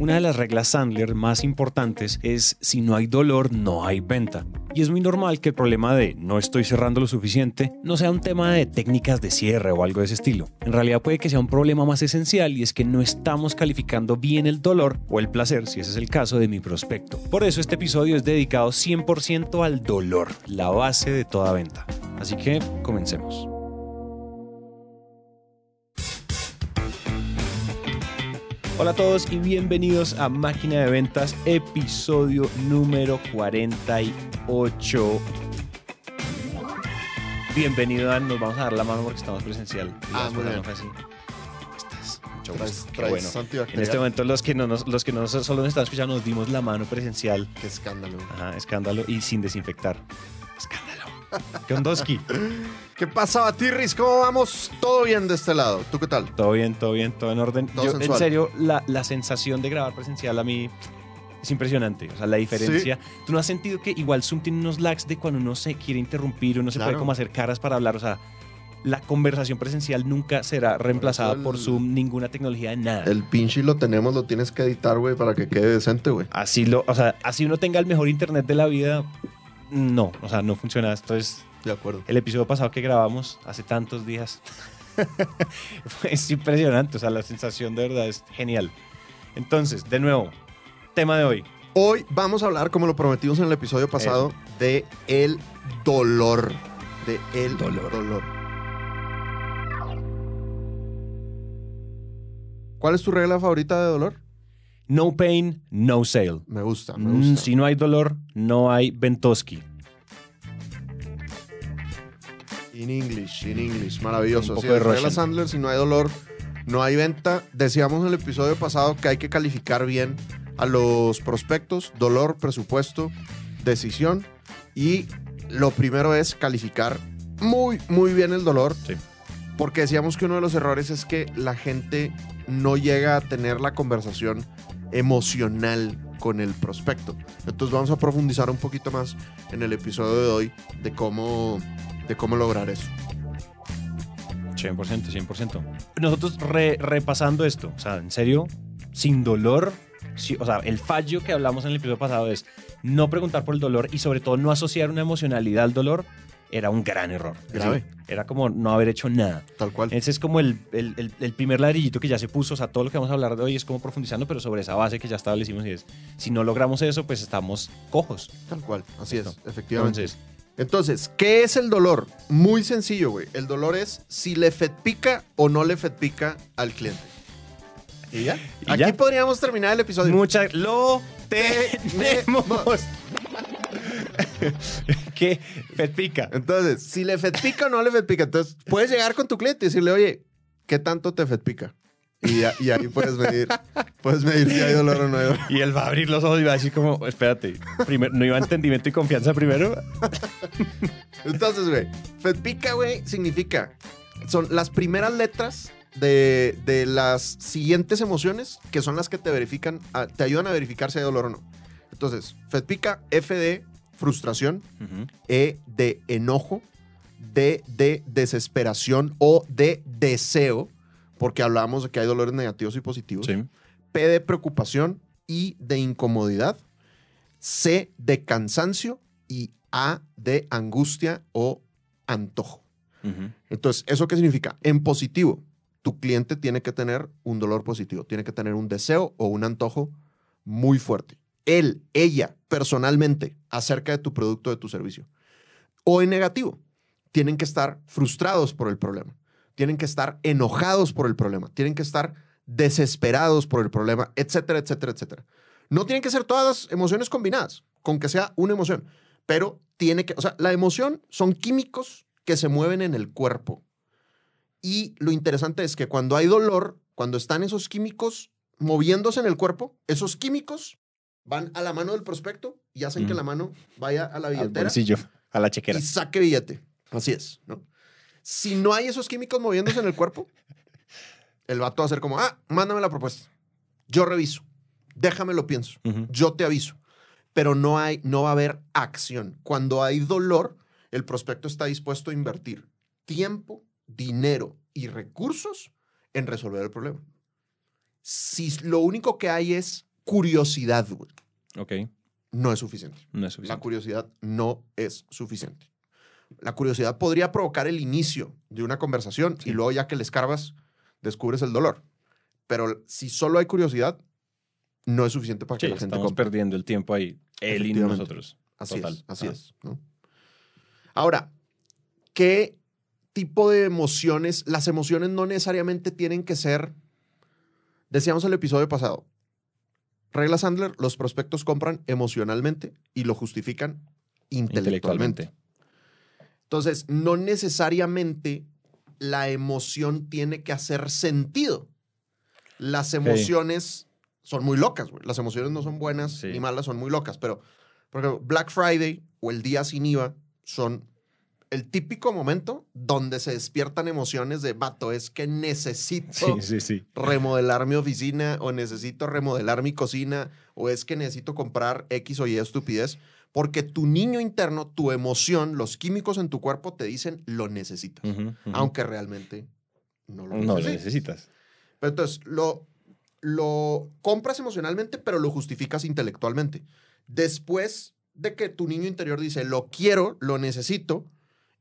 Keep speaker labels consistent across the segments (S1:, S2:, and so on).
S1: Una de las reglas Sandler más importantes es si no hay dolor, no hay venta. Y es muy normal que el problema de no estoy cerrando lo suficiente no sea un tema de técnicas de cierre o algo de ese estilo. En realidad puede que sea un problema más esencial y es que no estamos calificando bien el dolor o el placer, si ese es el caso de mi prospecto. Por eso este episodio es dedicado 100% al dolor, la base de toda venta. Así que comencemos. Hola a todos y bienvenidos a Máquina de Ventas, episodio número 48. Bienvenido, Dan. Nos vamos a dar la mano porque estamos presencial.
S2: Ah, muy bien. Traes- traes
S1: bueno. En este momento los que no nos, los que no nos- solo nos están escuchando nos dimos la mano presencial.
S2: Qué escándalo.
S1: Ajá, escándalo y sin desinfectar. Kondoski.
S2: ¿Qué pasa, Batirris? ¿Cómo vamos? Todo bien de este lado. ¿Tú qué tal?
S1: Todo bien, todo bien, todo en orden.
S2: Todo
S1: Yo, en
S2: sensual.
S1: serio, la, la sensación de grabar presencial a mí es impresionante. O sea, la diferencia. ¿Tú no has sentido que igual Zoom tiene unos lags de cuando uno se quiere interrumpir, uno se
S2: Claro.
S1: puede como hacer caras para hablar? O sea, la conversación presencial nunca será reemplazada
S2: el-
S1: por Zoom, ninguna tecnología de nada.
S2: El pinche lo tenemos, lo tienes que editar, güey, para que quede decente, güey.
S1: Así lo, o sea, así uno tenga el mejor internet de la vida, no, o sea, no funciona. Esto es
S2: De acuerdo.
S1: el episodio pasado que grabamos hace tantos días. es impresionante, o sea, la sensación de verdad es genial. Entonces, de nuevo, tema de hoy.
S2: Hoy vamos a hablar, como lo prometimos en el episodio pasado, de el dolor. De el
S1: Dolor.
S2: dolor. ¿Cuál es tu regla favorita de dolor?
S1: No pain, no sale.
S2: Me gusta, me
S1: Mm,
S2: gusta.
S1: si no hay dolor, no hay ventoski.
S2: In English, in English, maravilloso.
S1: Un poco de Russian.
S2: Sandler, si no hay dolor, no hay venta. Decíamos en el episodio pasado que hay que calificar bien a los prospectos, dolor, presupuesto, decisión. Y lo primero es calificar muy, muy bien el dolor.
S1: Sí.
S2: Porque decíamos que uno de los errores es que la gente no llega a tener la conversación emocional con el prospecto. Entonces vamos a profundizar un poquito más en el episodio de hoy de cómo, de cómo lograr eso.
S1: 100%, 100%. Nosotros re- repasando esto, o sea, en serio, sin dolor, sí, o sea, el fallo que hablamos en el episodio pasado es no preguntar por el dolor y sobre todo no asociar una emocionalidad al dolor, era un gran error.
S2: Grave.
S1: Era como no haber hecho nada.
S2: Tal cual.
S1: Ese es como el, el- el- el primer ladrillito que ya se puso, o sea, todo lo que vamos a hablar de hoy es como profundizando, pero sobre esa base que ya establecimos y es, si no logramos eso, pues estamos cojos.
S2: Tal cual. Así es, efectivamente.
S1: Entonces,
S2: Entonces, ¿qué es el dolor? Muy sencillo, güey. El dolor es si le fetpica o no le fetpica al cliente. ¿Y ya?
S1: ¿Y
S2: Aquí
S1: ya?
S2: podríamos terminar el episodio.
S1: mucha, lo tenemos. ¿Qué? Fetpica.
S2: Entonces, si le fetpica o no le fetpica. Entonces, puedes llegar con tu cliente y decirle, oye, ¿qué tanto te fetpica? Y, ahí puedes medir, puedes medir si hay dolor o no hay dolor.
S1: Y él va a abrir los ojos y va a decir como, espérate, primero, ¿no iba entendimiento y confianza primero?
S2: Entonces, güey, fetpica, güey, significa, son las primeras letras de, de las siguientes emociones que son las que te verifican, a- te ayudan a verificar si hay dolor o no. Entonces, fetpica, F de frustración, E de enojo, D de desesperación o de deseo, porque hablábamos de que hay dolores negativos y positivos.
S1: Sí.
S2: P de preocupación, I de incomodidad, C de cansancio y A de angustia o antojo. Entonces, ¿eso qué significa? En positivo, tu cliente tiene que tener un dolor positivo, tiene que tener un deseo o un antojo muy fuerte. Él, ella, personalmente, acerca de tu producto, de tu servicio. O en negativo, tienen que estar frustrados por el problema, tienen que estar enojados por el problema, tienen que estar desesperados por el problema, etcétera, etcétera, etcétera. No tienen que ser todas las emociones combinadas, con que sea una emoción, pero tiene que, o sea, la emoción son químicos que se mueven en el cuerpo. Y lo interesante es que cuando hay dolor, cuando están esos químicos moviéndose en el cuerpo, esos químicos van a la mano del prospecto y hacen que la mano vaya a la
S1: Al
S2: billetera
S1: bolsillo, a la chequera.
S2: y saque billete. Así es, ¿no? Si no hay esos químicos moviéndose en el cuerpo, el vato va a hacer como, ah, mándame la propuesta. Yo reviso. Déjame lo pienso. Yo te aviso. Pero no, hay, no va a haber acción. Cuando hay dolor, el prospecto está dispuesto a invertir tiempo, dinero y recursos en resolver el problema. Si lo único que hay es curiosidad, güey,
S1: Ok,
S2: no es suficiente.
S1: no es
S2: La
S1: suficiente.
S2: curiosidad no es suficiente. La curiosidad podría provocar el inicio de una conversación y luego ya que le escarbas, descubres el dolor. Pero si solo hay curiosidad, no es suficiente para que la gente
S1: estamos
S2: compre.
S1: perdiendo el tiempo ahí, él y nosotros.
S2: Así
S1: Total.
S2: es, así
S1: Ah.
S2: es. ¿no? Ahora, ¿qué tipo de emociones? Las emociones no necesariamente tienen que ser, decíamos el episodio pasado, regla Sandler, los prospectos compran emocionalmente y lo justifican intelectualmente.
S1: Intelectualmente.
S2: Entonces, no necesariamente la emoción tiene que hacer sentido. Las emociones son muy locas, güey. Las emociones no son buenas
S1: Sí.
S2: ni malas, son muy locas. Pero, por ejemplo, Black Friday o el día sin IVA son el típico momento donde se despiertan emociones de, vato, es que necesito
S1: Sí, sí, sí.
S2: remodelar mi oficina o necesito remodelar mi cocina o es que necesito comprar X o Y estupidez, porque tu niño interno, tu emoción, los químicos en tu cuerpo te dicen lo necesitas, aunque realmente no lo
S1: no lo
S2: necesitas.
S1: necesitas.
S2: Pero entonces lo, lo compras emocionalmente, pero lo justificas intelectualmente. Después de que tu niño interior dice, lo quiero, lo necesito,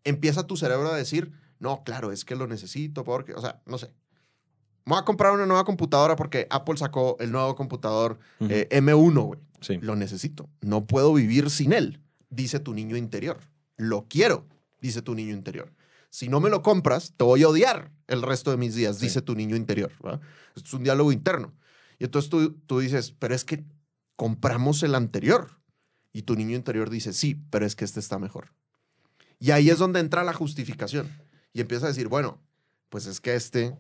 S2: empieza tu cerebro a decir, no, claro, es que lo necesito, porque, o sea, no sé. Me voy a comprar una nueva computadora porque Apple sacó el nuevo computador
S1: Ujú.
S2: eh, M1, güey.
S1: Sí.
S2: Lo necesito. No puedo vivir sin él, dice tu niño interior. Lo quiero, dice tu niño interior. Si no me lo compras, te voy a odiar el resto de mis días,
S1: Sí.
S2: dice tu niño interior. ¿verdad? Esto es un diálogo interno. Y entonces tú, tú dices, pero es que compramos el anterior. Y tu niño interior dice, sí, pero es que este está mejor. Y ahí es donde entra la justificación. Y empieza a decir, bueno, pues es que este,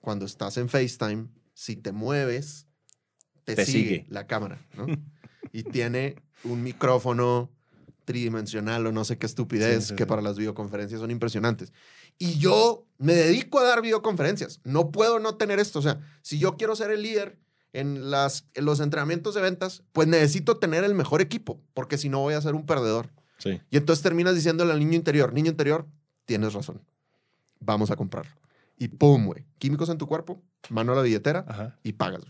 S2: cuando estás en FaceTime, si te mueves, te,
S1: Te
S2: sigue,
S1: sigue.
S2: la cámara, ¿no? y tiene un micrófono tridimensional o no sé qué estupidez
S1: Sí, sí,
S2: que
S1: sí.
S2: para las videoconferencias son impresionantes. Y yo me dedico a dar videoconferencias. No puedo no tener esto. O sea, si yo quiero ser el líder en, las, en los entrenamientos de ventas, pues necesito tener el mejor equipo, porque si no voy a ser un perdedor.
S1: Sí.
S2: Y entonces terminas diciéndole al niño interior, niño interior, tienes razón. Vamos a comprarlo. Y pum, güey. Químicos en tu cuerpo, mano a la billetera
S1: Ajá.
S2: y pagas.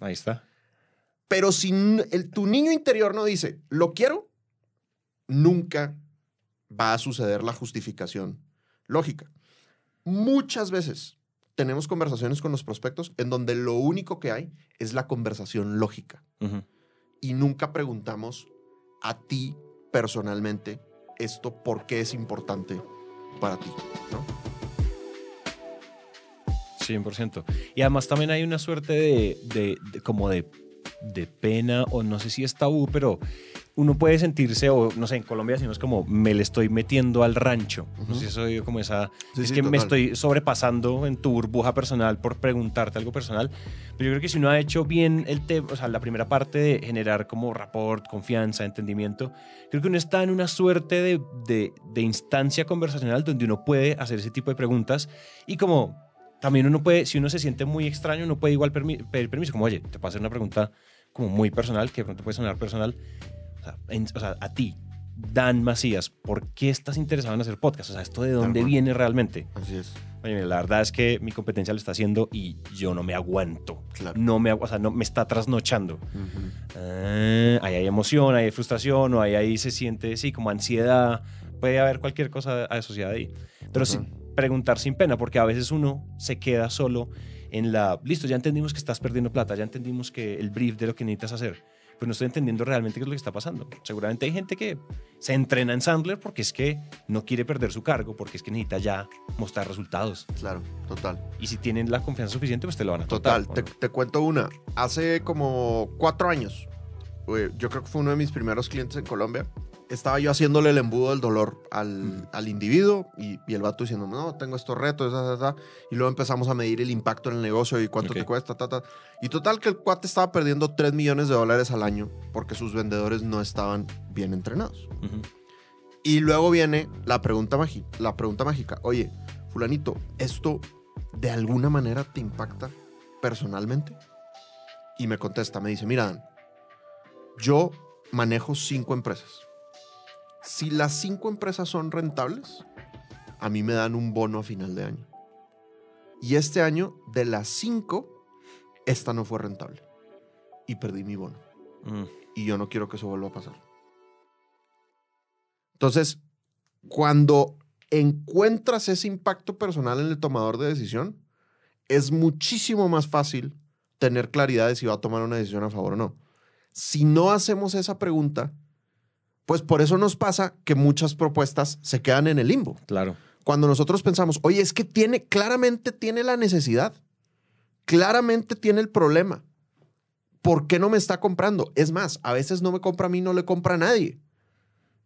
S1: Ahí está.
S2: Pero si el, tu niño interior no dice, lo quiero, nunca va a suceder la justificación lógica. Muchas veces tenemos conversaciones con los prospectos en donde lo único que hay es la conversación lógica y nunca preguntamos a ti personalmente esto por qué es importante para ti. ¿no?
S1: 100%. Y además también hay una suerte de, de- de- como de, de pena, o no sé si es tabú, pero uno puede sentirse, o no sé, en Colombia decimos como, me le estoy metiendo al rancho. No sé si eso oído como esa...
S2: Sí,
S1: es
S2: sí,
S1: que me estoy sobrepasando en tu burbuja personal por preguntarte algo personal. Pero yo creo que si uno ha hecho bien el tema, o sea, la primera parte de generar como rapport, confianza, entendimiento, creo que uno está en una suerte de, de, de instancia conversacional donde uno puede hacer ese tipo de preguntas y como también uno puede, si uno se siente muy extraño, uno puede igual permi- pedir permiso, como, oye, te puedo hacer una pregunta como muy personal, que de pronto puede sonar personal, o sea, en- o sea, a ti, Dan Macías, ¿por qué estás interesado en hacer podcast? O sea, ¿esto de dónde viene realmente?
S2: Así es.
S1: Oye, mira, la verdad es que mi competencia lo está haciendo y yo no me aguanto.
S2: Claro.
S1: No me, o sea, no, me está trasnochando. Ah, ahí hay emoción, ahí hay frustración, o ahí, ahí se siente, sí, como ansiedad. Puede haber cualquier cosa asociada ahí. Pero sí,
S2: Ajá.
S1: preguntar sin pena, porque a veces uno se queda solo en la, listo, ya entendimos que estás perdiendo plata, ya entendimos que el brief de lo que necesitas hacer, pero no estoy entendiendo realmente qué es lo que está pasando. Seguramente hay gente que se entrena en Sandler porque es que no quiere perder su cargo, porque es que necesita ya mostrar resultados.
S2: Claro, total.
S1: Y si tienen la confianza suficiente, pues te lo van a contar.
S2: Total,
S1: ¿o
S2: te,
S1: no?
S2: te cuento una. Hace como cuatro años, eh, yo creo que fue uno de mis primeros clientes en Colombia. Estaba yo haciéndole el embudo del dolor al, al individuo y, y el vato diciendo, no, tengo estos retos, ta, ta, ta". y luego empezamos a medir el impacto en el negocio y cuánto te cuesta, ta, ta. Y total que el cuate estaba perdiendo 3 millones de dólares al año porque sus vendedores no estaban bien entrenados. Y luego viene la pregunta, la pregunta mágica. Oye, fulanito, ¿esto de alguna manera te impacta personalmente? Y me contesta, me dice, mira, Dan, yo manejo cinco empresas. Si las cinco empresas son rentables, a mí me dan un bono a final de año. Y este año, de las cinco, esta no fue rentable. y perdí mi bono.
S1: Mm.
S2: Y yo no quiero que eso vuelva a pasar. Entonces, cuando encuentras ese impacto personal en el tomador de decisión, es muchísimo más fácil tener claridad de si va a tomar una decisión a favor o no. Si no hacemos esa pregunta, pues por eso nos pasa que muchas propuestas se quedan en el limbo.
S1: Claro.
S2: Cuando nosotros pensamos, oye, es que tiene, claramente tiene la necesidad, claramente tiene el problema. ¿Por qué no me está comprando? Es más, a veces no me compra a mí, no le compra a nadie.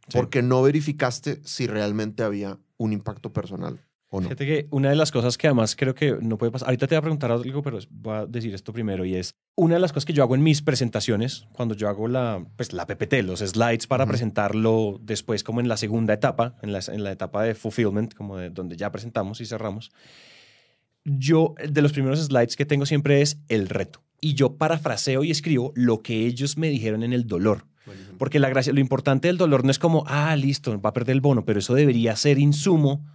S1: Sí.
S2: Porque no verificaste si realmente había un impacto personal o no.
S1: Fíjate que una de las cosas que además creo que no puede pasar, ahorita te voy a preguntar algo, pero voy a decir esto primero y es, una de las cosas que yo hago en mis presentaciones, cuando yo hago la, pues, la PPT, los slides para
S2: Ujú.
S1: presentarlo después como en la segunda etapa, en la, en la etapa de fulfillment, como de donde ya presentamos y cerramos, yo de los primeros slides que tengo siempre es el reto. Y yo parafraseo y escribo lo que ellos me dijeron en el dolor. Porque la gracia, lo importante del dolor no es como, ah, listo, va a perder el bono, pero eso debería ser insumo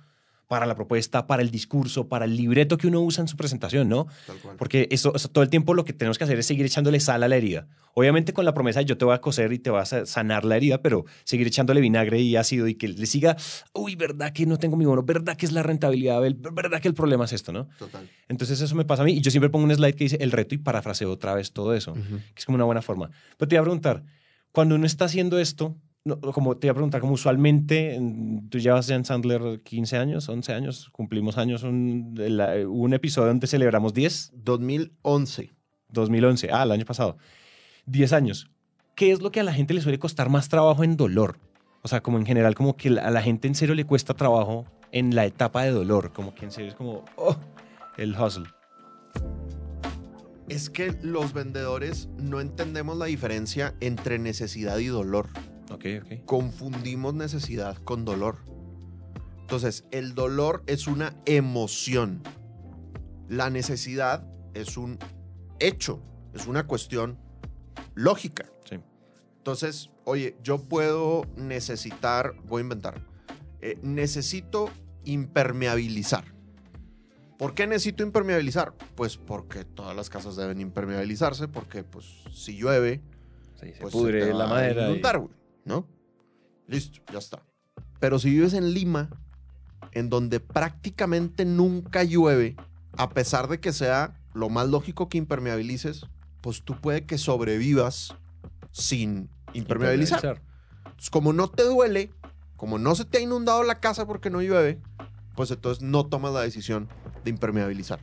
S1: para la propuesta, para el discurso, para el libreto que uno usa en su presentación, ¿no?
S2: Tal cual.
S1: Porque eso, o sea, todo el tiempo lo que tenemos que hacer es seguir echándole sal a la herida. Obviamente con la promesa de yo te voy a coser y te vas a sanar la herida, pero seguir echándole vinagre y ácido y que le siga, uy, ¿verdad que no tengo mi bono? ¿Verdad que es la rentabilidad? ¿Verdad que el problema es esto, no?
S2: Total.
S1: Entonces eso me pasa a mí y yo siempre pongo un slide que dice el reto y parafraseo otra vez todo eso, que es como una buena forma. Pero te iba a preguntar, cuando uno está haciendo esto, no, como te iba a preguntar, como usualmente, en- tú llevas ya en Sandler 15 años, 11 años, cumplimos años, un, la- un episodio donde celebramos 10,
S2: 2011.
S1: 2011, ah, el año pasado, 10 años. ¿Qué es lo que a la gente le suele costar más trabajo en dolor? O sea, como en general, como que a la gente en serio le cuesta trabajo en la etapa de dolor, como que en serio es como, oh, el hustle.
S2: Es que los vendedores no entendemos la diferencia entre necesidad y dolor. Confundimos necesidad con dolor. Entonces, el dolor es una emoción. La necesidad es un hecho, es una cuestión lógica.
S1: Sí.
S2: Entonces, oye, yo puedo necesitar, voy a inventar, eh, necesito impermeabilizar. ¿Por qué necesito impermeabilizar? Pues porque todas las casas deben impermeabilizarse, porque pues si llueve,
S1: Sí, se
S2: pues
S1: pudre
S2: se
S1: la madera. Y-
S2: ¿no? Listo, ya está. Pero si vives en Lima, en donde prácticamente nunca llueve, a pesar de que sea lo más lógico que impermeabilices, pues tú puede que sobrevivas sin impermeabilizar. Entonces, como no te duele, como no se te ha inundado la casa porque no llueve, pues entonces no tomas la decisión de impermeabilizar.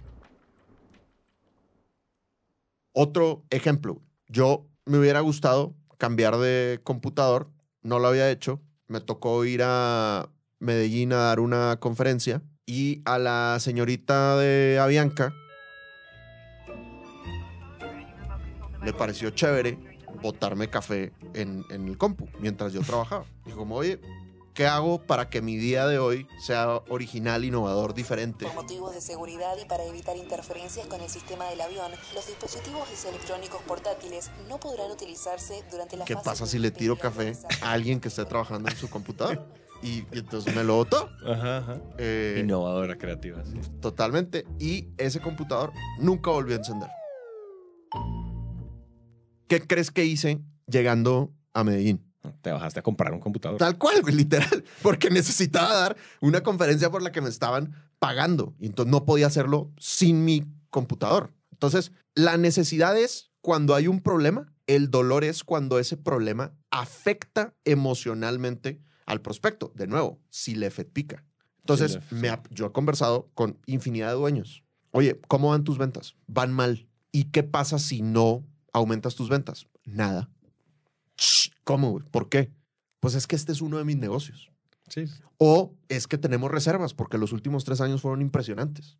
S2: Otro ejemplo, yo me hubiera gustado cambiar de computador, no lo había hecho, me tocó ir a Medellín a dar una conferencia y a la señorita de Avianca le pareció chévere botarme café en, el compu mientras yo trabajaba. Dijo como, ¿qué hago para que mi día de hoy sea original, innovador, diferente?
S3: Por motivos de seguridad y para evitar interferencias con el sistema del avión, los dispositivos electrónicos portátiles no podrán utilizarse durante la
S2: ¿Qué
S3: fase
S2: pasa si le tiro café a alguien que esté trabajando en su computador? Y, y entonces me lo botó.
S1: Ajá, ajá.
S2: Eh,
S1: Innovadora, creativa. sí.
S2: Totalmente. Y ese computador nunca volvió a encender. ¿Qué crees que hice llegando a Medellín?
S1: Te bajaste a comprar un computador.
S2: Tal cual, güey, literal. Porque necesitaba dar una conferencia por la que me estaban pagando. Y entonces no podía hacerlo sin mi computador. Entonces, la necesidad es cuando hay un problema. El dolor es cuando ese problema afecta emocionalmente al prospecto. De nuevo, si le pica. Entonces,
S1: Sí,
S2: me ha- yo he conversado con infinidad de dueños. Oye, ¿cómo van tus ventas? Van mal. ¿Y qué pasa si no aumentas tus ventas? Nada. ¿Cómo? ¿Por qué? Pues es que este es uno de mis negocios.
S1: Sí.
S2: O es que tenemos reservas porque los últimos tres años fueron impresionantes.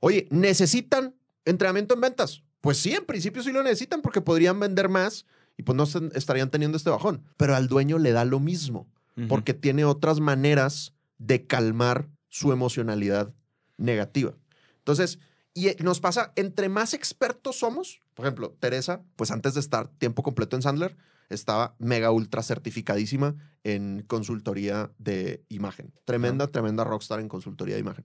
S2: Oye, ¿necesitan entrenamiento en ventas? Pues sí, en principio sí lo necesitan porque podrían vender más y pues no estarían teniendo este bajón. Pero al dueño le da lo mismo porque tiene otras maneras de calmar su emocionalidad negativa. Entonces, y eh, nos pasa, entre más expertos somos, por ejemplo, Teresa, pues antes de estar tiempo completo en Sandler, estaba mega ultra certificadísima en consultoría de imagen. Tremenda, tremenda rockstar en consultoría de imagen.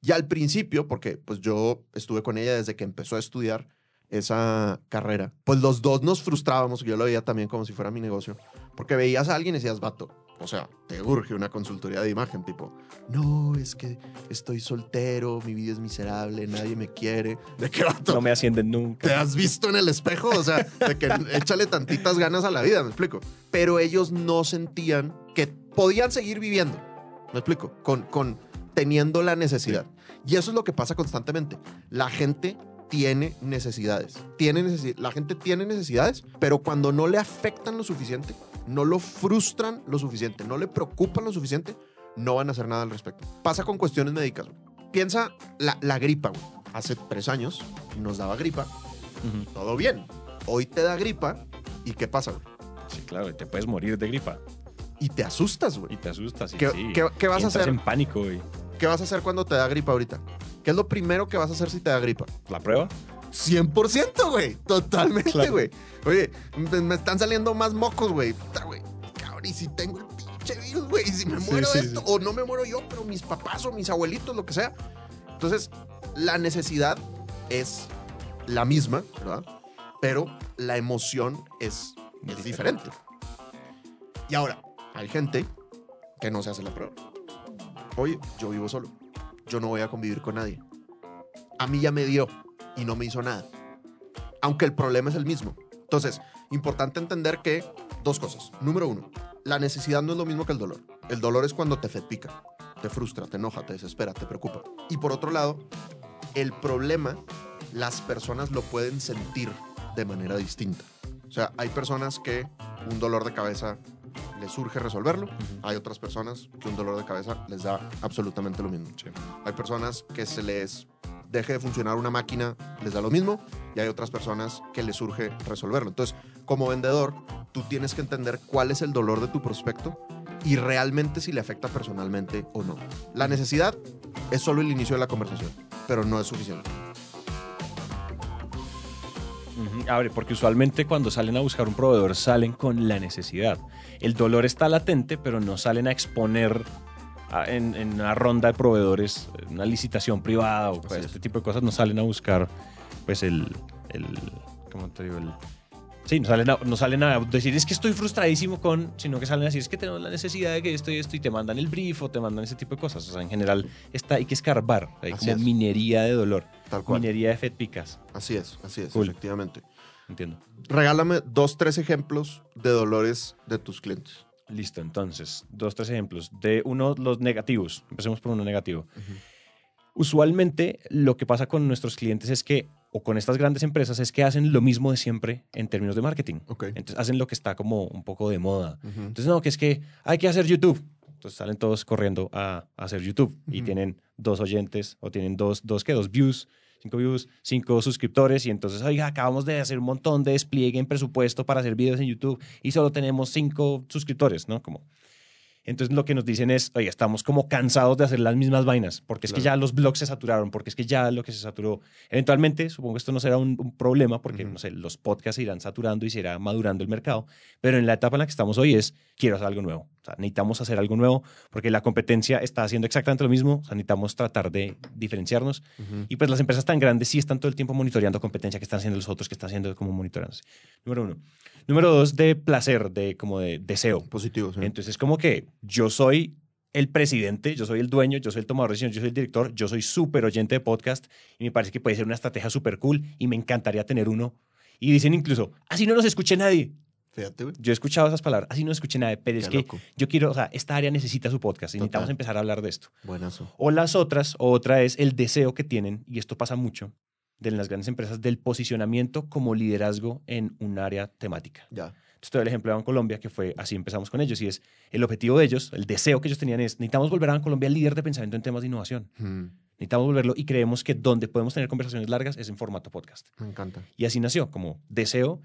S2: Y al principio, porque pues yo estuve con ella desde que empezó a estudiar, esa carrera, pues los dos nos frustrábamos, yo lo veía también como si fuera mi negocio, porque veías a alguien y decías, vato, o sea, te urge una consultoría de imagen, tipo, no, es que estoy soltero, mi vida es miserable, nadie me quiere. ¿De qué vato?
S1: No me ascienden nunca.
S2: ¿Te has visto en el espejo? O sea, de que échale tantitas ganas a la vida, me explico. Pero ellos no sentían que podían seguir viviendo, me explico, con, con teniendo la necesidad. Y eso es lo que pasa constantemente. La gente tiene necesidades. Tiene necesi- la gente tiene necesidades, pero cuando no le afectan lo suficiente, no lo frustran lo suficiente, no le preocupan lo suficiente, no van a hacer nada al respecto. Pasa con cuestiones médicas. güey. Piensa la, la gripa. güey. Hace tres años nos daba gripa, todo bien. Hoy te da gripa y ¿qué pasa? güey?
S1: Sí, claro, te puedes morir de gripa.
S2: Y te asustas, güey.
S1: Y te asustas.
S2: ¿Qué-
S1: sí.
S2: qué- qué vas a hacer?
S1: en pánico, güey.
S2: ¿Qué vas a hacer cuando te da gripa ahorita? ¿Qué es lo primero que vas a hacer si te da gripa?
S1: ¿La prueba?
S2: 100%, güey. Totalmente,
S1: Claro.
S2: güey. Oye, me, me están saliendo más mocos, güey. Puta, güey. Cabrón, y si tengo el pinche virus, güey. Y si me muero
S1: sí,
S2: esto,
S1: sí.
S2: o no me muero yo, pero mis papás o mis abuelitos, lo que sea. Entonces, la necesidad es la misma, ¿verdad? Pero la emoción es, es diferente. Y ahora, hay gente que no se hace la prueba. Oye, yo vivo solo. Yo no voy a convivir con nadie. A mí ya me dio y no me hizo nada. Aunque el problema es el mismo. Entonces, importante entender que dos cosas. Número uno, la necesidad no es lo mismo que el dolor. El dolor es cuando te pica, te frustra, te enoja, te desespera, te preocupa. Y por otro lado, el problema, las personas lo pueden sentir de manera distinta. O sea, hay personas que un dolor de cabeza les surge resolverlo. Hay otras personas que un dolor de cabeza les da absolutamente lo mismo. Hay personas que se les deje de funcionar una máquina, les da lo mismo. Y hay otras personas que les surge resolverlo. Entonces, como vendedor, tú tienes que entender cuál es el dolor de tu prospecto y realmente si le afecta personalmente o no. La necesidad es solo el inicio de la conversación, pero no es suficiente.
S1: Abre, porque usualmente cuando salen a buscar un proveedor salen con la necesidad. El dolor está latente, pero no salen a exponer en, en una ronda de proveedores, en una licitación privada o pues, este tipo de cosas, no salen a buscar pues el, el ¿cómo te digo? El, sí, no salen, a, no salen a decir es que estoy frustradísimo con, sino que salen a decir es que tenemos la necesidad de que esto y esto y te mandan el brief o te mandan ese tipo de cosas. O sea, en general está, hay que escarbar, hay
S2: Así
S1: como
S2: es.
S1: minería de dolor,
S2: Tal cual.
S1: minería de Fed Picas,
S2: Así es, así es,
S1: Cool.
S2: efectivamente.
S1: entiendo.
S2: Regálame dos, tres ejemplos de dolores de tus clientes.
S1: Listo, entonces, dos, tres ejemplos. De uno, los negativos. Empecemos por uno negativo. Usualmente lo que pasa con nuestros clientes es que, o con estas grandes empresas, es que hacen lo mismo de siempre en términos de marketing.
S2: Ok.
S1: Entonces hacen lo que está como un poco de moda.
S2: Ujú.
S1: Entonces, no, que es que hay que hacer YouTube. Entonces salen todos corriendo a, a hacer YouTube y
S2: Ujú.
S1: tienen dos oyentes o tienen dos, dos, ¿qué? Dos views, cinco views, cinco suscriptores y entonces, oiga, acabamos de hacer un montón de despliegue en presupuesto para hacer videos en YouTube y solo tenemos cinco suscriptores, ¿no? Como... Entonces lo que nos dicen es, oye, estamos como cansados de hacer las mismas vainas, porque es que ya los blogs se saturaron, porque es que ya lo que se saturó. Eventualmente, supongo que esto no será un, un problema, porque, no sé, los podcasts se irán saturando y se irá madurando el mercado, pero en la etapa en la que estamos hoy es, quiero hacer algo nuevo. O sea, necesitamos hacer algo nuevo, porque la competencia está haciendo exactamente lo mismo, o sea, necesitamos tratar de diferenciarnos. Y pues las empresas tan grandes sí están todo el tiempo monitoreando competencia que están haciendo los otros, que están haciendo como monitoreándose. Número uno. Número dos, de placer, de como de deseo.
S2: Positivo, sí.
S1: Entonces es como que yo soy el presidente, yo soy el dueño, yo soy el tomador de decisiones, yo soy el director, yo soy súper oyente de podcast y me parece que puede ser una estrategia súper cool y me encantaría tener uno. Y dicen incluso, así no nos escuche nadie.
S2: Fíjate, güey.
S1: Yo he escuchado esas palabras, así no escuche nadie, pero es
S2: Qué
S1: que
S2: loco.
S1: yo quiero, o sea, esta área necesita su podcast y
S2: Total.
S1: necesitamos empezar a hablar de esto.
S2: Buenazo.
S1: O las otras, o otra es el deseo que tienen, y esto pasa mucho, de las grandes empresas, del posicionamiento como liderazgo en un área temática.
S2: Ya.
S1: Entonces te doy el ejemplo de Bancolombia, que fue así empezamos con ellos, y es el objetivo de ellos, el deseo que ellos tenían es, necesitamos volver a Bancolombia líder de pensamiento en temas de innovación.
S2: Mm,
S1: Necesitamos volverlo y creemos que donde podemos tener conversaciones largas es en formato podcast.
S2: me encanta.
S1: Y así nació, como deseo.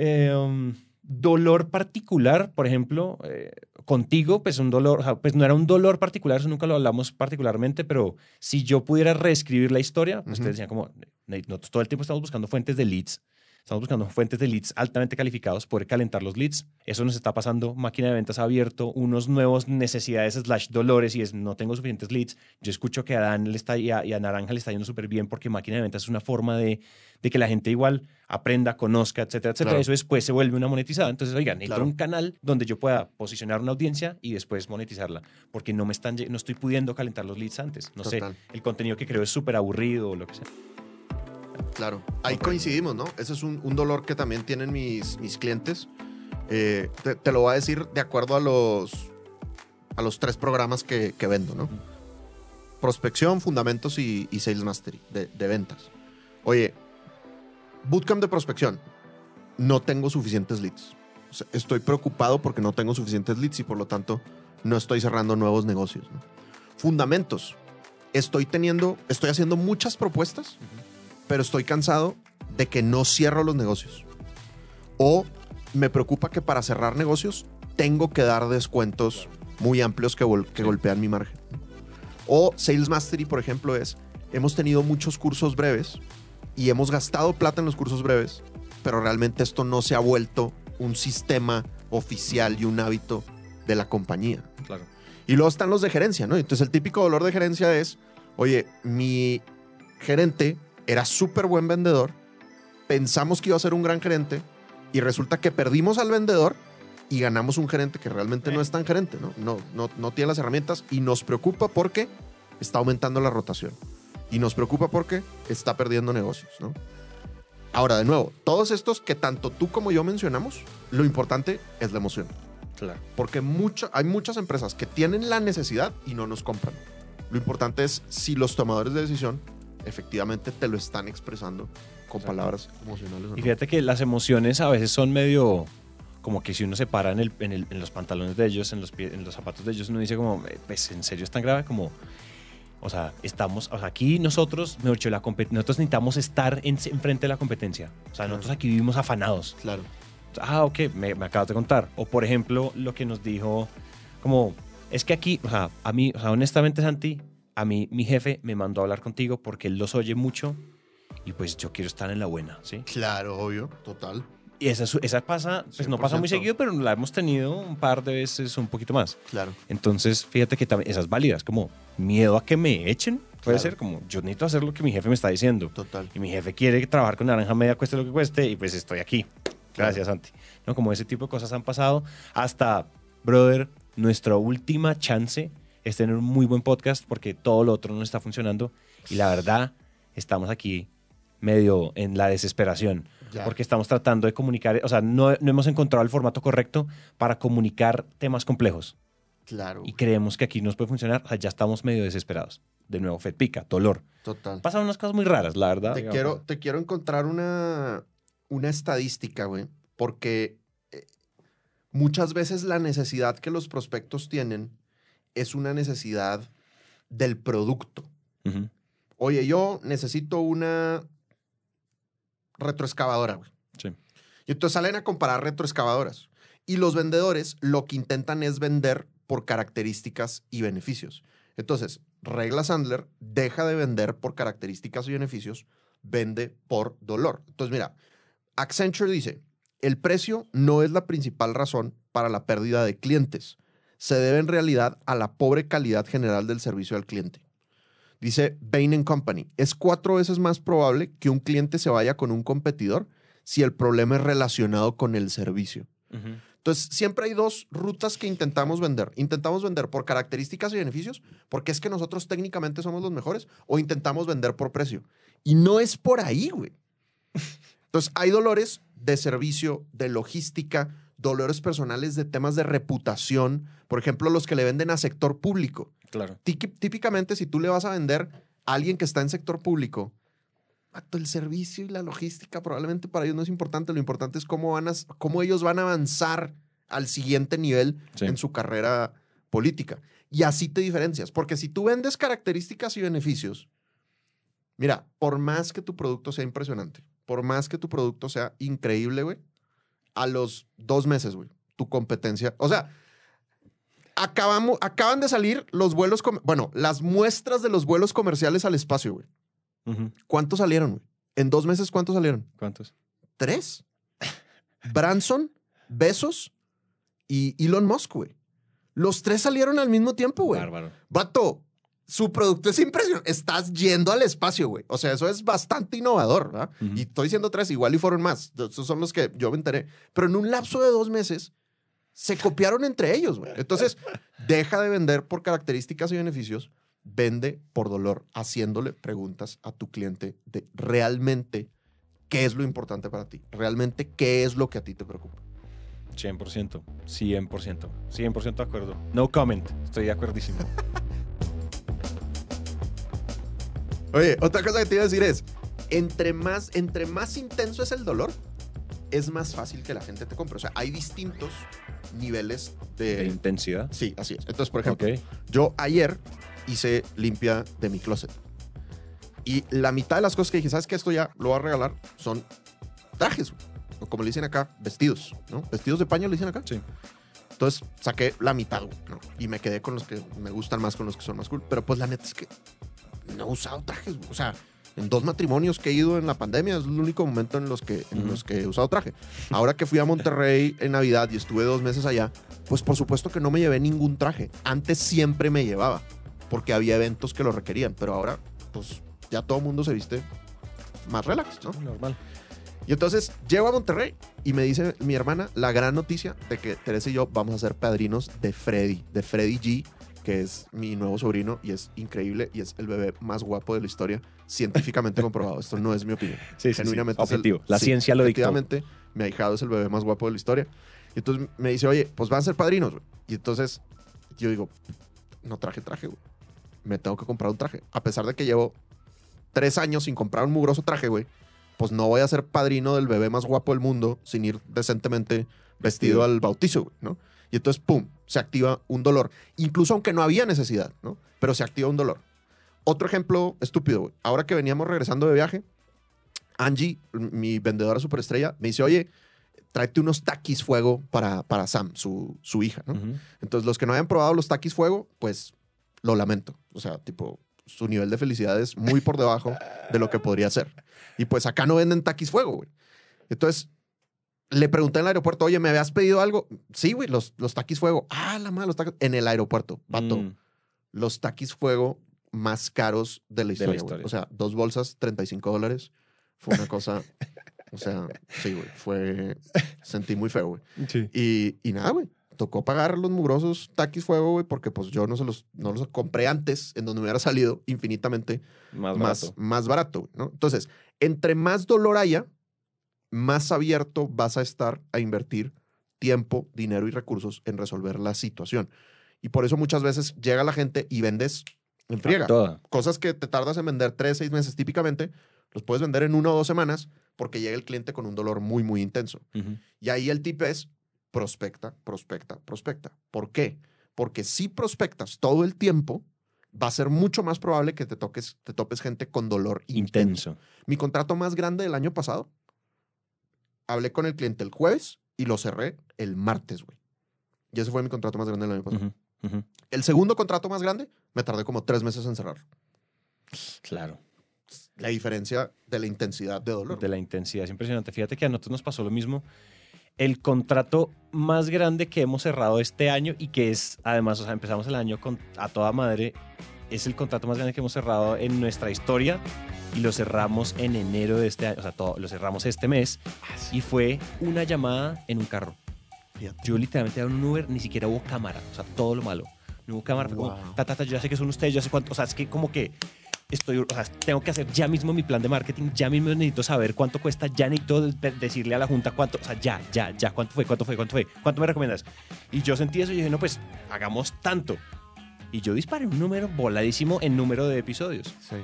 S1: Eh, um, dolor particular, por ejemplo, eh, contigo, pues un dolor, pues no era un dolor particular, eso nunca lo hablamos particularmente, pero si yo pudiera reescribir la historia, pues te
S2: Ujú.
S1: decían como, "Ne- nosotros todo el tiempo estamos buscando fuentes de leads. Estamos buscando fuentes de leads altamente calificados, poder calentar los leads. Eso nos está pasando. Máquina de ventas abierto unos nuevos necesidades slash dolores y es no tengo suficientes leads. Yo escucho que a Dan le está, y, a, Naranja le está yendo súper bien porque máquina de ventas es una forma de, de, que la gente igual aprenda, conozca, etcétera, etcétera. Eso después se vuelve una monetizada. Entonces, oigan, necesito un canal donde yo pueda posicionar una audiencia y después monetizarla porque no me están, no estoy pudiendo calentar los leads antes. No sé, el contenido que creo es súper aburrido o lo que sea.
S2: Claro, ahí coincidimos, ¿no? Ese es un, dolor que también tienen mis, mis clientes. Eh, te, lo voy a decir de acuerdo a los, a los tres programas que, vendo, ¿no? Prospección, fundamentos y, sales mastery de, ventas. Oye, bootcamp de prospección, no tengo suficientes leads. estoy preocupado porque no tengo suficientes leads y por lo tanto no estoy cerrando nuevos negocios. Fundamentos, estoy teniendo, estoy haciendo muchas propuestas pero estoy cansado de que no cierro los negocios. O me preocupa que para cerrar negocios tengo que dar descuentos muy amplios que, que golpean mi margen. O Sales Mastery, por ejemplo, es, hemos tenido muchos cursos breves y hemos gastado plata en los cursos breves, pero realmente esto no se ha vuelto un sistema oficial y un hábito de la compañía.
S1: Claro.
S2: Y luego están los de gerencia, ¿no? Entonces el típico dolor de gerencia es, oye, mi gerente era súper buen vendedor, pensamos que iba a ser un gran gerente y resulta que perdimos al vendedor y ganamos un gerente que realmente no es tan gerente, ¿no? No, no, no tiene las herramientas y nos preocupa porque está aumentando la rotación. Y nos preocupa porque está perdiendo negocios, ¿no? Ahora, de nuevo, todos estos que tanto tú como yo mencionamos, lo importante es la emoción.
S1: Claro.
S2: Porque mucho, hay muchas empresas que tienen la necesidad y no nos compran. Lo importante es si los tomadores de decisión efectivamente te lo están expresando con palabras emocionales.
S1: Y fíjate que las emociones a veces son medio como que si uno se para en, el, en, los pantalones de ellos, en los, en los zapatos de ellos, uno dice como, eh, pues en serio es tan grave como, o sea, estamos, o sea, aquí nosotros, me dicho, la nosotros necesitamos estar en, frente de la competencia. O sea, nosotros aquí vivimos afanados.
S2: Claro.
S1: Ah, ok, me, me acabas de contar. O por ejemplo, lo que nos dijo, como, es que aquí, o sea, a mí, o sea, honestamente, Santi, a mí mi jefe me mandó a hablar contigo porque él los oye mucho y pues yo quiero estar en la buena, ¿sí?
S2: Claro, obvio, total.
S1: Y esa, esa pasa, pues no pasa muy seguido, pero la hemos tenido un par de veces, un poquito más.
S2: Claro.
S1: Entonces, fíjate que también esas válidas, como miedo a que me echen, puede ser como yo necesito hacer lo que mi jefe me está diciendo.
S2: Total.
S1: Y mi jefe quiere trabajar con naranja media, cueste lo que cueste, y pues estoy aquí. Gracias, Santi. ¿No? Como ese tipo de cosas han pasado hasta, brother, nuestra última chance es tener un muy buen podcast porque todo lo otro no está funcionando y la verdad estamos aquí medio en la desesperación porque estamos tratando de comunicar, o sea, no, no, hemos encontrado el formato correcto para comunicar temas complejos.
S2: Claro.
S1: Y creemos que aquí nos puede funcionar, o sea, ya estamos medio desesperados. De nuevo, Fed pica, dolor.
S2: Total.
S1: Pasan unas cosas muy raras, la verdad.
S2: Te, quiero, te quiero encontrar una, una estadística, güey, porque eh, muchas veces la necesidad que los prospectos tienen es una necesidad del producto. Oye, yo necesito una retroexcavadora, güey.
S1: Sí.
S2: Y entonces salen a comparar retroexcavadoras. Y los vendedores lo que intentan es vender por características y beneficios. Entonces, regla Sandler deja de vender por características y beneficios, vende por dolor. Entonces, mira, Accenture dice, el precio no es la principal razón para la pérdida de clientes se debe en realidad a la pobre calidad general del servicio al cliente. Dice Bain Company, es cuatro veces más probable que un cliente se vaya con un competidor si el problema es relacionado con el servicio. Entonces, siempre hay dos rutas que intentamos vender. Intentamos vender por características y beneficios, porque es que nosotros técnicamente somos los mejores, o intentamos vender por precio. Y no es por ahí, güey. Entonces, hay dolores de servicio, de logística, dolores personales de temas de reputación, por ejemplo, los que le venden a sector público.
S1: Claro.
S2: Típicamente, si tú le vas a vender a alguien que está en sector público, el servicio y la logística probablemente para ellos no es importante. Lo importante es cómo, van a, cómo ellos van a avanzar al siguiente nivel en su carrera política. Y así te diferencias. Porque si tú vendes características y beneficios, mira, por más que tu producto sea impresionante, por más que tu producto sea increíble, güey, a los dos meses, güey. Tu competencia. O sea, acabamos, acaban de salir los vuelos, bueno, las muestras de los vuelos comerciales al espacio, güey. ¿Cuántos salieron, güey? En dos meses, ¿cuántos salieron?
S1: ¿Cuántos?
S2: Tres. Branson, Besos y Elon Musk, güey. Los tres salieron al mismo tiempo, güey.
S1: Bárbaro.
S2: Vato, su producto es impresionante. Estás yendo al espacio, güey. O sea, eso es bastante innovador, ¿verdad?
S1: Ujú.
S2: Y estoy diciendo tres, igual y fueron más. Esos son los que yo me enteré. Pero en un lapso de dos meses se copiaron entre ellos, güey. Entonces, deja de vender por características y beneficios, vende por dolor, haciéndole preguntas a tu cliente de realmente qué es lo importante para ti, realmente qué es lo que a ti te preocupa.
S1: 100%, 100%, 100% de acuerdo. No comment, estoy de acuerdísimo.
S2: Oye, otra cosa que te iba a decir es, entre más, entre más intenso es el dolor, es más fácil que la gente te compre. O sea, hay distintos niveles
S1: De
S2: de...
S1: intensidad.
S2: Sí, así es. Entonces, por ejemplo, yo ayer hice limpia de mi closet. Y la mitad de las cosas que dije, ¿sabes qué? Esto ya lo voy a regalar son trajes, o como le dicen acá, vestidos, ¿no? Vestidos de paño le dicen acá.
S1: Sí.
S2: Entonces saqué la mitad, ¿no? Y me quedé con los que me gustan más, con los que son más cool. Pero pues la neta es que no he usado trajes. O sea, en dos matrimonios que he ido en la pandemia es el único momento en los que, en los que he usado traje. Ahora que fui a Monterrey en Navidad y estuve dos meses allá, pues por supuesto que no me llevé ningún traje. Antes siempre me llevaba, porque había eventos que lo requerían. Pero ahora, pues ya todo el mundo se viste más relax, ¿no?
S1: Normal.
S2: Y entonces llego a Monterrey y me dice mi hermana la gran noticia de que Teresa y yo vamos a ser padrinos de Freddy, de Freddy G, que es mi nuevo sobrino y es increíble y es el bebé más guapo de la historia, científicamente comprobado. Esto no es mi opinión.
S1: Sí, sí, sí.
S2: Genuinamente el-
S1: Objetivo. La
S2: sí,
S1: ciencia lo dictó.
S2: Efectivamente, mi ahijado es el bebé más guapo de la historia. Y entonces me dice, oye, pues van a ser padrinos. Y entonces yo digo, no traje traje, güey. Me tengo que comprar un traje. A pesar de que llevo tres años sin comprar un mugroso traje, güey, pues no voy a ser padrino del bebé más guapo del mundo sin ir decentemente vestido
S1: Vestido.
S2: al bautizo, güey, ¿no? Y entonces, pum, se activa un dolor. Incluso aunque no había necesidad, ¿no? Pero se activa un dolor. Otro ejemplo estúpido. Ahora que veníamos regresando de viaje, Angie, mi vendedora superestrella, me dice, oye, tráete unos taquis fuego para, para Sam, su, su hija, ¿no? Entonces, los que no hayan probado los taquis fuego, pues lo lamento. O sea, tipo, su nivel de felicidad es muy por debajo de lo que podría ser. Y pues acá no venden taquis fuego, güey. Entonces, le pregunté en el aeropuerto, oye, ¿me habías pedido algo? Sí, güey, los, los taquis fuego. Ah, la madre, los taquis. En el aeropuerto, vato.
S1: Mm.
S2: Los taquis fuego más caros de la
S1: la
S2: historia, güey.
S1: historia.
S2: O sea, dos bolsas, 35 dólares. Fue una cosa. o sea, sí, güey. Fue. Sentí muy feo, güey.
S1: Sí.
S2: Y, y nada, güey. Tocó pagar los mugrosos taquis fuego, güey, porque pues yo no, se los, no los compré antes, en donde me hubiera salido infinitamente
S1: Más
S2: más,
S1: barato.
S2: más barato, güey, ¿no? Entonces, entre más dolor haya, más abierto vas a estar a invertir tiempo, dinero y recursos en resolver la situación. Y por eso muchas veces llega la gente y vendes en friega.
S1: Toda.
S2: Cosas que te tardas en vender tres, seis meses típicamente, los puedes vender en una o dos semanas porque llega el cliente con un dolor muy, muy intenso. Y ahí el tip es prospecta, prospecta, prospecta. ¿Por qué? Porque si prospectas todo el tiempo, va a ser mucho más probable que te, toques, te topes gente con dolor intenso.
S1: Intenso.
S2: Mi contrato más grande del año pasado, hablé con el cliente el jueves y lo cerré el martes, güey. Y ese fue mi contrato más grande del año pasado. El segundo contrato más grande, me tardé como tres meses en cerrarlo.
S1: Claro.
S2: La diferencia de la intensidad de dolor.
S1: De la intensidad es impresionante. Fíjate que a nosotros nos pasó lo mismo. El contrato más grande que hemos cerrado este año y que es, además, o sea, empezamos el año con, a toda madre, es el contrato más grande que hemos cerrado en nuestra historia y lo cerramos en enero de este año, o sea, todo, lo cerramos este mes y fue una llamada en un carro. Yo literalmente era un Uber, ni siquiera hubo cámara, o sea, todo lo malo. No hubo cámara, fue como,
S2: Wow.
S1: ta, ta, ta, yo ya sé que son ustedes, yo sé cuánto, o sea, es que como que estoy, o sea, tengo que hacer ya mismo mi plan de marketing, ya mismo necesito saber cuánto cuesta, ya necesito de- decirle a la junta cuánto, o sea, ya, ya, ya, cuánto fue, cuánto fue, cuánto fue, cuánto me recomiendas. Y yo sentí eso y dije, no, pues hagamos tanto. Y yo disparé un número voladísimo en número de episodios.
S2: Sí.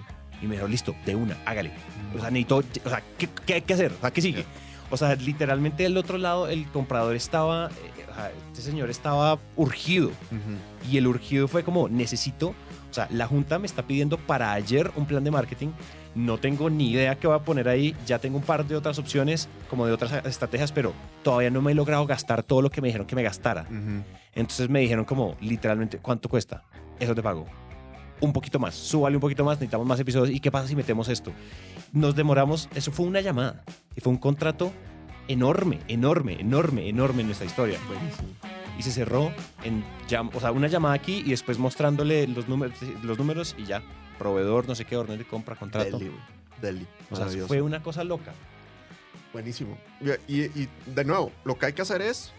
S1: Y me dijo, listo, de una, hágale. O sea, necesito, o sea, ¿qué, qué hay que hacer? O sea, ¿qué sigue? O sea, literalmente del otro lado, el comprador estaba, eh, o sea, este señor estaba urgido.
S2: Ujú.
S1: Y el urgido fue como, necesito, o sea, la junta me está pidiendo para ayer un plan de marketing. No tengo ni idea qué va a poner ahí. Ya tengo un par de otras opciones, como de otras estrategias, pero todavía no me he logrado gastar todo lo que me dijeron que me gastara.
S2: Ujú.
S1: Entonces me dijeron como, literalmente, ¿cuánto cuesta? Eso te pago. un poquito más, súbale un poquito más, necesitamos más episodios. ¿Y qué pasa si metemos esto? Nos demoramos, eso fue una llamada y fue un contrato enorme, enorme, enorme, enorme en nuestra historia. Y se cerró en o sea, una llamada aquí y después mostrándole los números, los números y ya, proveedor, no sé qué, orden de compra, contrato.
S2: Deli. Deli.
S1: O sea, fue una cosa loca.
S2: Buenísimo. Y, y- de nuevo, lo que hay que hacer es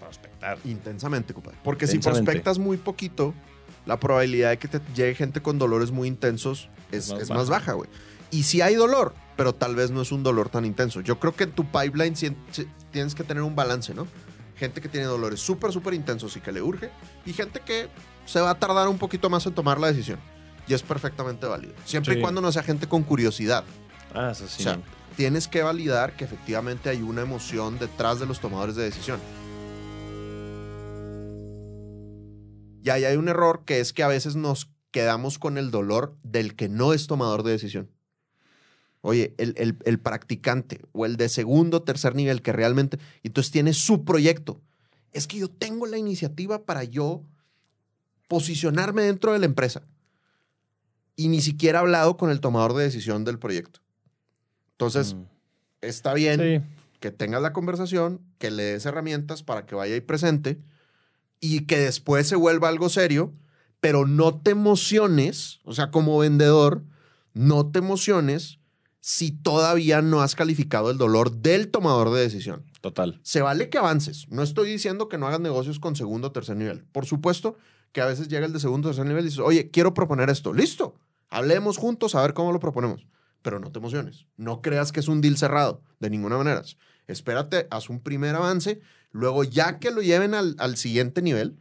S1: Prospectar.
S2: intensamente, compadre. Porque si prospectas muy poquito, la probabilidad de que te llegue gente con dolores muy intensos es,
S1: Es más
S2: es más baja, güey. Y si hay dolor, pero tal vez no es un dolor tan intenso. Yo creo que en tu pipeline sí- sí tienes que tener un balance, ¿no? Gente que tiene dolores súper, súper intensos y que le urge, y gente que se va a tardar un poquito más en tomar la decisión. Y es perfectamente válido. Siempre y
S1: Sí.
S2: cuando no sea gente con curiosidad.
S1: Ah, eso sí.
S2: O sea, tienes que validar que efectivamente hay una emoción detrás de los tomadores de decisión. Y ahí hay un error que es que a veces nos quedamos con el dolor del que no es tomador de decisión. Oye, el, el- el practicante o el de segundo o tercer nivel que realmente, y entonces tiene su proyecto. Es que yo tengo la iniciativa para yo posicionarme dentro de la empresa. Y ni siquiera he hablado con el tomador de decisión del proyecto. Entonces,
S1: Mm.
S2: está bien
S1: Sí.
S2: que tengas la conversación, que le des herramientas para que vaya ahí presente y que después se vuelva algo serio, pero no te emociones, o sea, como vendedor, no te emociones si todavía no has calificado el dolor del tomador de decisión.
S1: Total.
S2: Se vale que avances. No estoy diciendo que no hagas negocios con segundo o tercer nivel. Por supuesto que a veces llega el de segundo o tercer nivel y dices, oye, quiero proponer esto. Listo. Hablemos juntos a ver cómo lo proponemos. Pero no te emociones. No creas que es un deal cerrado. De ninguna manera. Espérate, haz un primer avance. Luego, ya que lo lleven al, al siguiente nivel,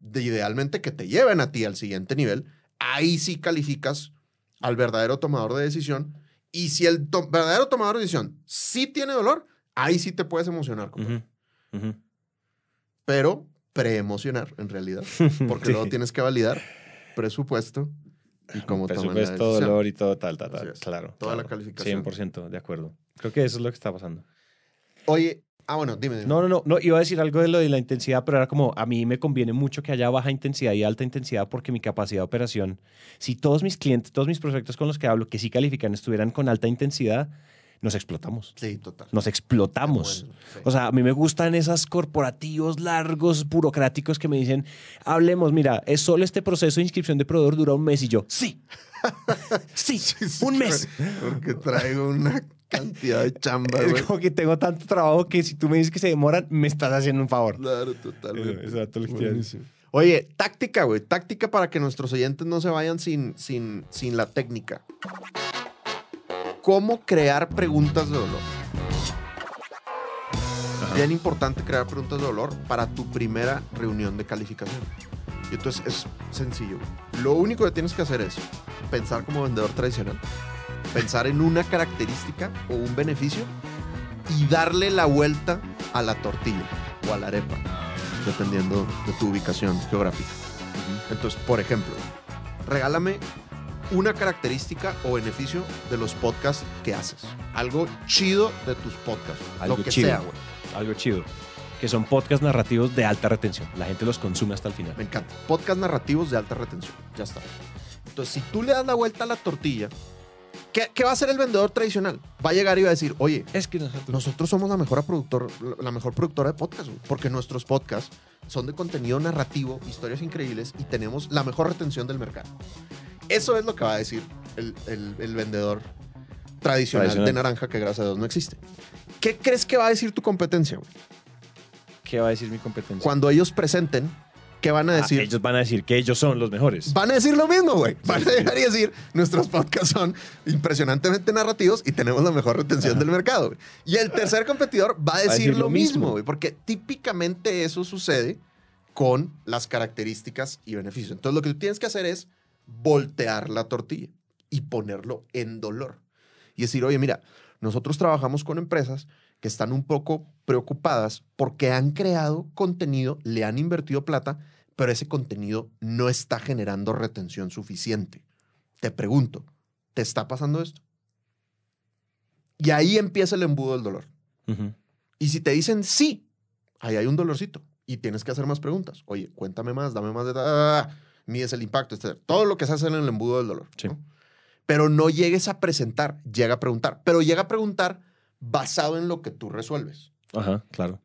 S2: de idealmente que te lleven a ti al siguiente nivel, ahí sí calificas al verdadero tomador de decisión. Y si el to- verdadero tomador de decisión sí tiene dolor, ahí sí te puedes emocionar. compadre.
S1: Ujú. Ujú.
S2: Pero preemocionar, en realidad. Porque
S1: Sí.
S2: luego tienes que validar presupuesto y cómo toman la
S1: Presupuesto, dolor y todo, tal, tal, tal. Claro.
S2: Toda la
S1: claro.
S2: calificación.
S1: 100% de acuerdo. Creo que eso es lo que está pasando.
S2: Oye, ah, bueno, dime. dime.
S1: No, no, no, no, iba a decir algo de lo de la intensidad, pero era como, a mí me conviene mucho que haya baja intensidad y alta intensidad porque mi capacidad de operación, si todos mis clientes, todos mis prospectos con los que hablo, que sí califican, estuvieran con alta intensidad, nos explotamos.
S2: Sí, total.
S1: Nos explotamos.
S2: Bueno, sí.
S1: O sea, a mí me gustan esas corporativos largos, burocráticos que me dicen, hablemos, mira, es solo este proceso de inscripción de proveedor dura un mes y yo, sí, sí, un mes.
S2: Porque traigo una cantidad de chamba,
S1: Es
S2: güey.
S1: como que tengo tanto trabajo que si tú me dices que se demoran, me estás haciendo un favor.
S2: Claro, totalmente.
S1: Exacto, lo que
S2: Buenísimo. Oye, táctica, güey. Táctica para que nuestros oyentes no se vayan sin, sin, sin la técnica. ¿Cómo crear preguntas de dolor? Bien importante crear preguntas de dolor para tu primera reunión de calificación. Y entonces es sencillo. güey. Lo único que tienes que hacer es pensar como vendedor tradicional, pensar en una característica o un beneficio y darle la vuelta a la tortilla o a la arepa, dependiendo de tu ubicación geográfica. Entonces, por ejemplo, regálame una característica o beneficio de los podcasts que haces. Algo chido de tus podcasts.
S1: Algo
S2: lo que
S1: chido.
S2: sea, güey.
S1: Algo chido. Que son podcasts narrativos de alta retención. La gente los consume hasta el final.
S2: Me encanta. Podcast narrativos de alta retención. Ya está. Entonces, si tú le das la vuelta a la tortilla, ¿qué, qué va a hacer el vendedor tradicional? Va a llegar y va a decir, oye,
S1: Es que nosotros...
S2: nosotros somos la mejor, productor, la mejor productora de podcast, güey, porque nuestros podcasts son de contenido narrativo, historias increíbles y tenemos la mejor retención del mercado. Eso es lo que va a decir el, el- el vendedor tradicional,
S1: Tradicional.
S2: de naranja que gracias a Dios no existe. ¿Qué crees que va a decir tu competencia? güey?
S1: ¿Qué va a decir mi competencia?
S2: Cuando ellos presenten, ¿qué van a
S1: Ah,
S2: decir?
S1: ellos van a decir que ellos son los mejores.
S2: Van a decir lo mismo, güey. Van a llegar y decir, nuestros podcasts son impresionantemente narrativos y tenemos la mejor retención
S1: Ajá.
S2: del mercado. Y el tercer competidor va a decir,
S1: decir
S2: lo
S1: lo
S2: mismo,
S1: mismo.
S2: güey, porque típicamente eso sucede con las características y beneficios. Entonces lo que tú tienes que hacer es voltear la tortilla y ponerlo en dolor. Y decir, oye, mira, nosotros trabajamos con empresas que están un poco preocupadas porque han creado contenido, le han invertido plata, pero ese contenido no está generando retención suficiente. Te pregunto, ¿te está pasando esto? Y ahí empieza el embudo del dolor. Y si te dicen sí, ahí hay un dolorcito y tienes que hacer más preguntas. Oye, cuéntame más, dame más detalles. mides el impacto, etc. Todo lo que se hace en el embudo del dolor.
S1: Sí.
S2: ¿no? Pero no llegues a presentar, llega a preguntar. Pero llega a preguntar basado en lo que tú resuelves.
S1: Ajá, claro.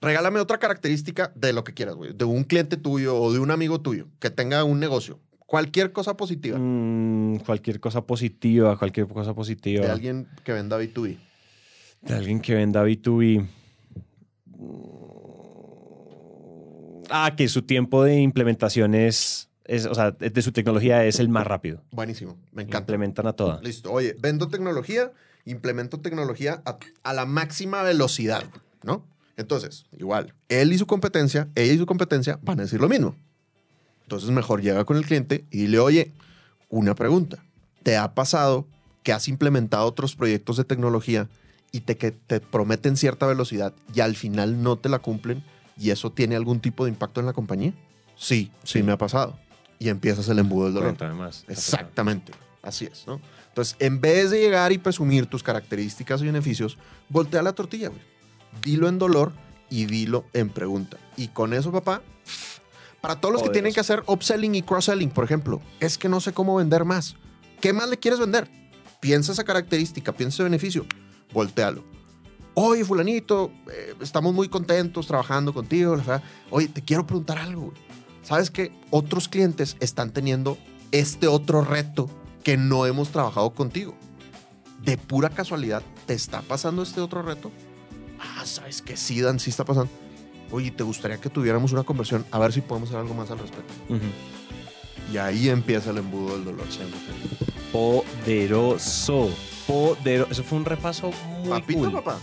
S2: Regálame otra característica de lo que quieras, güey. De un cliente tuyo o de un amigo tuyo que tenga un negocio. Cualquier cosa positiva.
S1: Mm, cualquier cosa positiva, cualquier cosa positiva.
S2: De alguien que venda B2B.
S1: De alguien que venda B2B. Ah, que su tiempo de implementación es, es, o sea, de su tecnología es el más rápido.
S2: Buenísimo. Me encanta.
S1: Implementan a toda.
S2: Listo. Oye, vendo tecnología, implemento tecnología a, a la máxima velocidad, ¿no? Entonces, igual, él y su competencia, ella y su competencia van a decir lo mismo. Entonces, mejor llega con el cliente y dile, oye, una pregunta. ¿Te ha pasado que has implementado otros proyectos de tecnología y te, que te prometen cierta velocidad y al final no te la cumplen y eso tiene algún tipo de impacto en la compañía? Sí, sí,
S1: Sí.
S2: me ha pasado. Y empiezas el embudo del dolor.
S1: Más.
S2: Exactamente. Así es, ¿no? Entonces, en vez de llegar y presumir tus características y beneficios, voltea la tortilla, güey. Dilo en dolor y dilo en pregunta. Y con eso, papá, para todos los que tienen que hacer upselling y cross-selling, por ejemplo, es que no sé cómo vender más. ¿Qué más le quieres vender? Piensa esa característica, piensa ese beneficio, voltealo. Oye, fulanito, eh, estamos muy contentos trabajando contigo. verdad. Oye, te quiero preguntar algo. güey. ¿Sabes que otros clientes están teniendo este otro reto que no hemos trabajado contigo? De pura casualidad, ¿te está pasando este otro reto? Ah, ¿sabes que sí, Dan? Sí está pasando. Oye, ¿te gustaría que tuviéramos una conversión? A ver si podemos hacer algo más al respecto. Y ahí empieza el embudo del dolor.
S1: Poderoso. Poderoso. Eso fue un repaso muy
S2: Papito,
S1: cool.
S2: papá.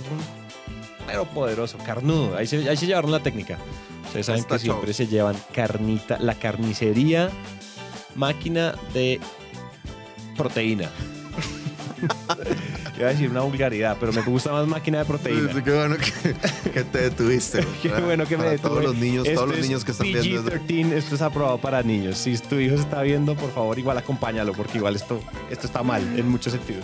S1: Pero poderoso, carnudo. Ahí se, ahí se llevaron la técnica. Ustedes saben que siempre se llevan carnita, la carnicería, máquina de proteína. Iba a decir una vulgaridad, pero me gusta más máquina de proteína.
S2: Sí, qué bueno que, que te detuviste.
S1: Qué bueno que me
S2: Para
S1: detuve.
S2: Todos los niños,
S1: Esto
S2: todos los niños que están viendo. esto.
S1: PG-13, esto es aprobado para niños. Si tu hijo se está viendo, por favor, igual acompáñalo, porque igual esto, esto está mal en muchos sentidos.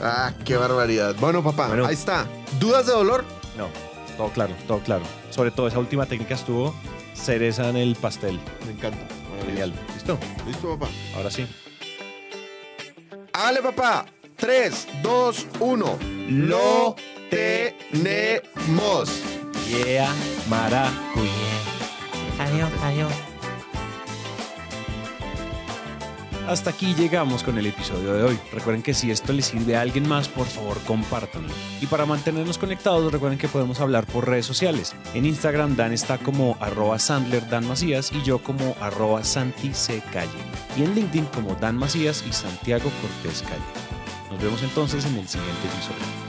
S2: Ah, qué barbaridad. Bueno, papá,
S1: Bueno.
S2: ahí está. ¿Dudas de dolor?
S1: No, todo claro, todo claro. Sobre todo esa última técnica estuvo cereza en el pastel.
S2: Me encanta.
S1: Genial. ¿Listo?
S2: ¿Listo, papá?
S1: Ahora sí.
S2: Ale, papá. 3, 2, 1. Lo tenemos.
S1: Yeah, maracuyá. Adiós, adiós. Hasta aquí llegamos con el episodio de hoy. Recuerden que si esto les sirve a alguien más, por favor compártanlo. Y para mantenernos conectados, recuerden que podemos hablar por redes sociales. En Instagram Dan está como arroba Sandler Dan Macías y yo como arroba Santi C. Y en LinkedIn como Dan Macías y Santiago Cortés Calle. Nos vemos entonces en el siguiente episodio.